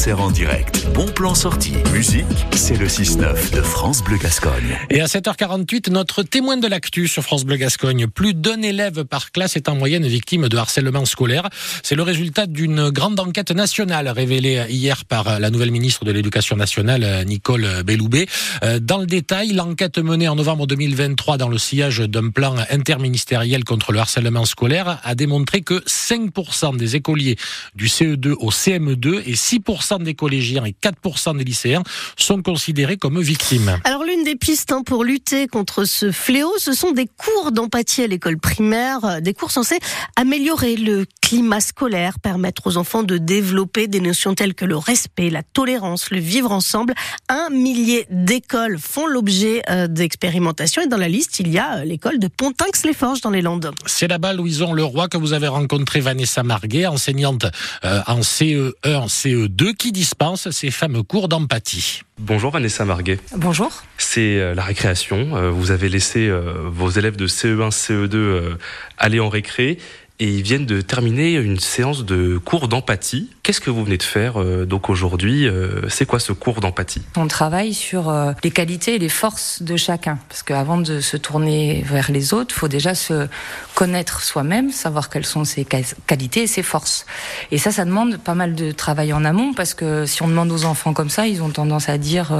concert en direct. Bon plan sorti. Musique, c'est le 6-9 de France Bleu Gascogne. Et à 7h48, notre témoin de l'actu sur France Bleu Gascogne. Plus d'un élève par classe est en moyenne victime de harcèlement scolaire. C'est le résultat d'une grande enquête nationale révélée hier par la nouvelle ministre de l'Éducation nationale, Nicole Belloubet. Euh, dans le détail, l'enquête menée en novembre 2023 dans le sillage d'un plan interministériel contre le harcèlement scolaire a démontré que 5% des écoliers du CE2 au CM2 et 6% des collégiens et 4% des lycéens sont considérés comme victimes. Alors l'une des pistes hein, pour lutter contre ce fléau, ce sont des cours d'empathie à l'école primaire, des cours censés améliorer le climat scolaire, permettre aux enfants de développer des notions telles que le respect, la tolérance, le vivre ensemble. Un millier d'écoles font l'objet euh, d'expérimentations et dans la liste, il y a euh, l'école de Pontinx-les-Forges dans les Landes. C'est là-bas, Louison Leroy, que vous avez rencontré Vanessa Marguet, enseignante euh, en CE1, CE2, qui dispense ces fameux cours d'empathie. Bonjour Vanessa Marguet. Bonjour. C'est la récréation. Vous avez laissé vos élèves de CE1, CE2 aller en récré et ils viennent de terminer une séance de cours d'empathie. Qu'est-ce que vous venez de faire euh, donc aujourd'hui euh, C'est quoi ce cours d'empathie? On travaille sur euh, les qualités et les forces de chacun, parce qu'avant de se tourner vers les autres, faut déjà se connaître soi-même, savoir quelles sont ses qualités et ses forces. Et ça, ça demande pas mal de travail en amont, parce que si on demande aux enfants comme ça, ils ont tendance à dire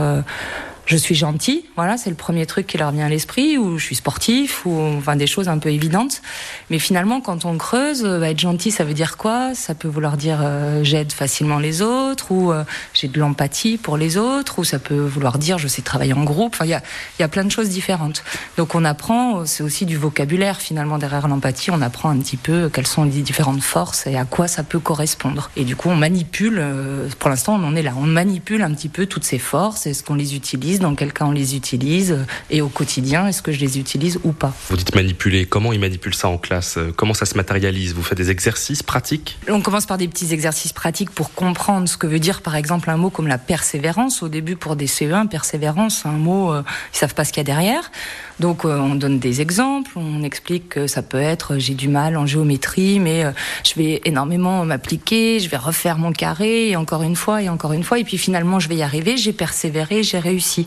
je suis gentil, voilà, c'est le premier truc qui leur vient à l'esprit, ou je suis sportif, ou enfin des choses un peu évidentes. Mais finalement, quand on creuse, bah, être gentil, ça veut dire quoi? Ça peut vouloir dire euh, j'aide facilement les autres, ou euh, j'ai de l'empathie pour les autres, ou ça peut vouloir dire je sais travailler en groupe. Enfin, il y a, y a plein de choses différentes. Donc on apprend, c'est aussi du vocabulaire finalement derrière l'empathie. On apprend un petit peu quelles sont les différentes forces et à quoi ça peut correspondre. Et du coup, on manipule. Euh, pour l'instant, on en est là. On manipule un petit peu toutes ces forces. Est-ce qu'on les utilise dans quel cas on les utilise, et au quotidien, est-ce que je les utilise ou pas? Vous dites manipuler, comment ils manipulent ça en classe? Comment ça se matérialise? Vous faites des exercices pratiques? On commence par des petits exercices pratiques pour comprendre ce que veut dire par exemple un mot comme la persévérance. Au début pour des CE1, persévérance, un mot, euh, ils savent pas ce qu'il y a derrière. Donc euh, on donne des exemples, on explique que ça peut être j'ai du mal en géométrie, mais euh, je vais énormément m'appliquer, je vais refaire mon carré et encore une fois et encore une fois, et puis finalement je vais y arriver, j'ai persévéré, j'ai réussi.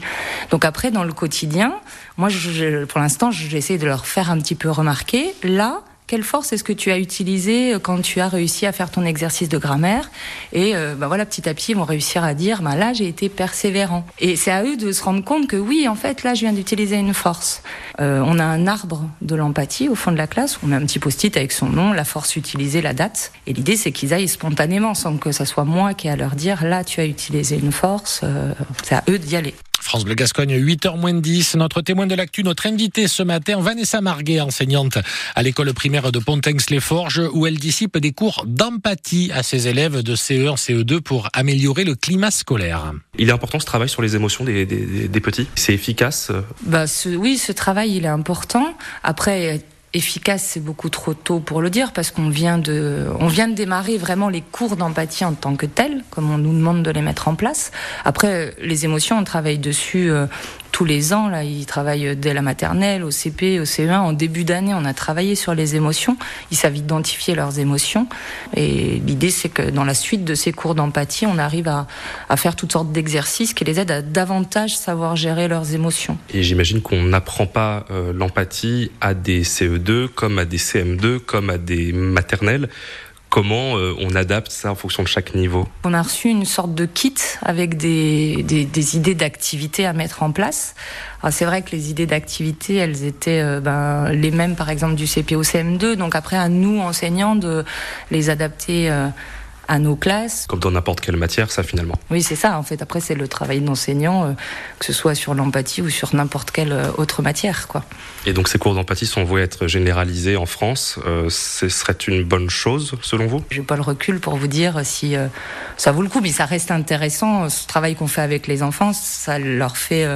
Donc après dans le quotidien, moi pour l'instant j'essaie de leur faire un petit peu remarquer là quelle force est-ce que tu as utilisé euh, quand tu as réussi à faire ton exercice de grammaire Et bah voilà, petit à petit, ils vont réussir à dire, bah là, j'ai été persévérant. Et c'est à eux de se rendre compte que oui, en fait, là, je viens d'utiliser une force. Euh, on a un arbre de l'empathie au fond de la classe. On met un petit post-it avec son nom, la force utilisée, la date. Et l'idée, c'est qu'ils aillent spontanément, sans que ça soit moi qui ai à leur dire, là, tu as utilisé une force. c'est à eux d'y aller. France Bleu Gascogne, 8h moins 10. Notre témoin de l'actu, notre invité ce matin, Vanessa Marguet, enseignante à l'école primaire de Pontinx-les-Forges, où elle dissipe des cours d'empathie à ses élèves de CE1, CE2 pour améliorer le climat scolaire. Il est important ce travail sur les émotions des, petits C'est efficace bah, Oui, ce travail, il est important. Après, efficace, c'est beaucoup trop tôt pour le dire parce qu'on vient de, on vient de démarrer vraiment les cours d'empathie en tant que tels, comme on nous demande de les mettre en place. Après, les émotions, on travaille dessus euh, tous les ans. Là, ils travaillent dès la maternelle, au CP, au CE1. En début d'année, on a travaillé sur les émotions. Ils savent identifier leurs émotions. Et l'idée, c'est que dans la suite de ces cours d'empathie, on arrive à, faire toutes sortes d'exercices qui les aident à davantage savoir gérer leurs émotions. Et j'imagine qu'on n'apprend pas euh, l'empathie à des CE2 comme à des CM2 comme à des maternelles comment euh, on adapte ça en fonction de chaque niveau On a reçu une sorte de kit avec des, des, idées d'activités à mettre en place. C'est vrai que les idées d'activités, elles étaient euh, ben, les mêmes par exemple du CPO CM2, donc après à nous enseignants de les adapter. Euh, à nos classes. Comme dans n'importe quelle matière, ça finalement. Oui, c'est ça. En fait, après, c'est le travail d'enseignant, euh, que ce soit sur l'empathie ou sur n'importe quelle euh, autre matière, quoi. Et donc, ces cours d'empathie sont voués être généralisés en France. Euh, ce serait une bonne chose, selon vous? Je n'ai pas le recul pour vous dire si ça vaut le coup, mais ça reste intéressant. Ce travail qu'on fait avec les enfants, ça leur fait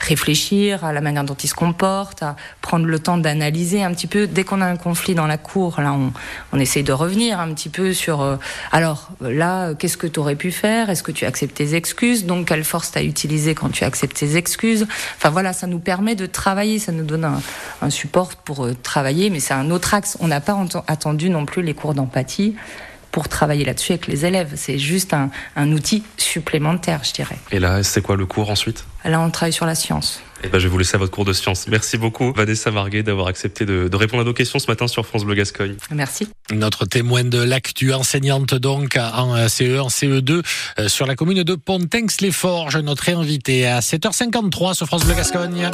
réfléchir à la manière dont ils se comportent, à prendre le temps d'analyser un petit peu. Dès qu'on a un conflit dans la cour, là, on, on essaye de revenir un petit peu sur. alors alors là, qu'est-ce que tu aurais pu faire? Est-ce que tu acceptes tes excuses? Donc, quelle force t'as utilisé quand tu acceptes tes excuses? Enfin voilà, ça nous permet de travailler, ça nous donne un, support pour euh, travailler, mais c'est un autre axe. On n'a pas attendu non plus les cours d'empathie pour travailler là-dessus avec les élèves. C'est juste un, un outil supplémentaire, je dirais. Et là, c'est quoi le cours ensuite? Là, on travaille sur la science. Eh ben, je vais vous laisser à votre cours de sciences. Merci beaucoup, Vanessa Marguet, d'avoir accepté de, de, répondre à nos questions ce matin sur France Bleu Gascogne. Merci. Notre témoin de l'actu, enseignante donc en CE1, en CE2 euh, sur la commune de Pontinx-les-Forges, notre invité à 7h53 sur France Bleu Gascogne.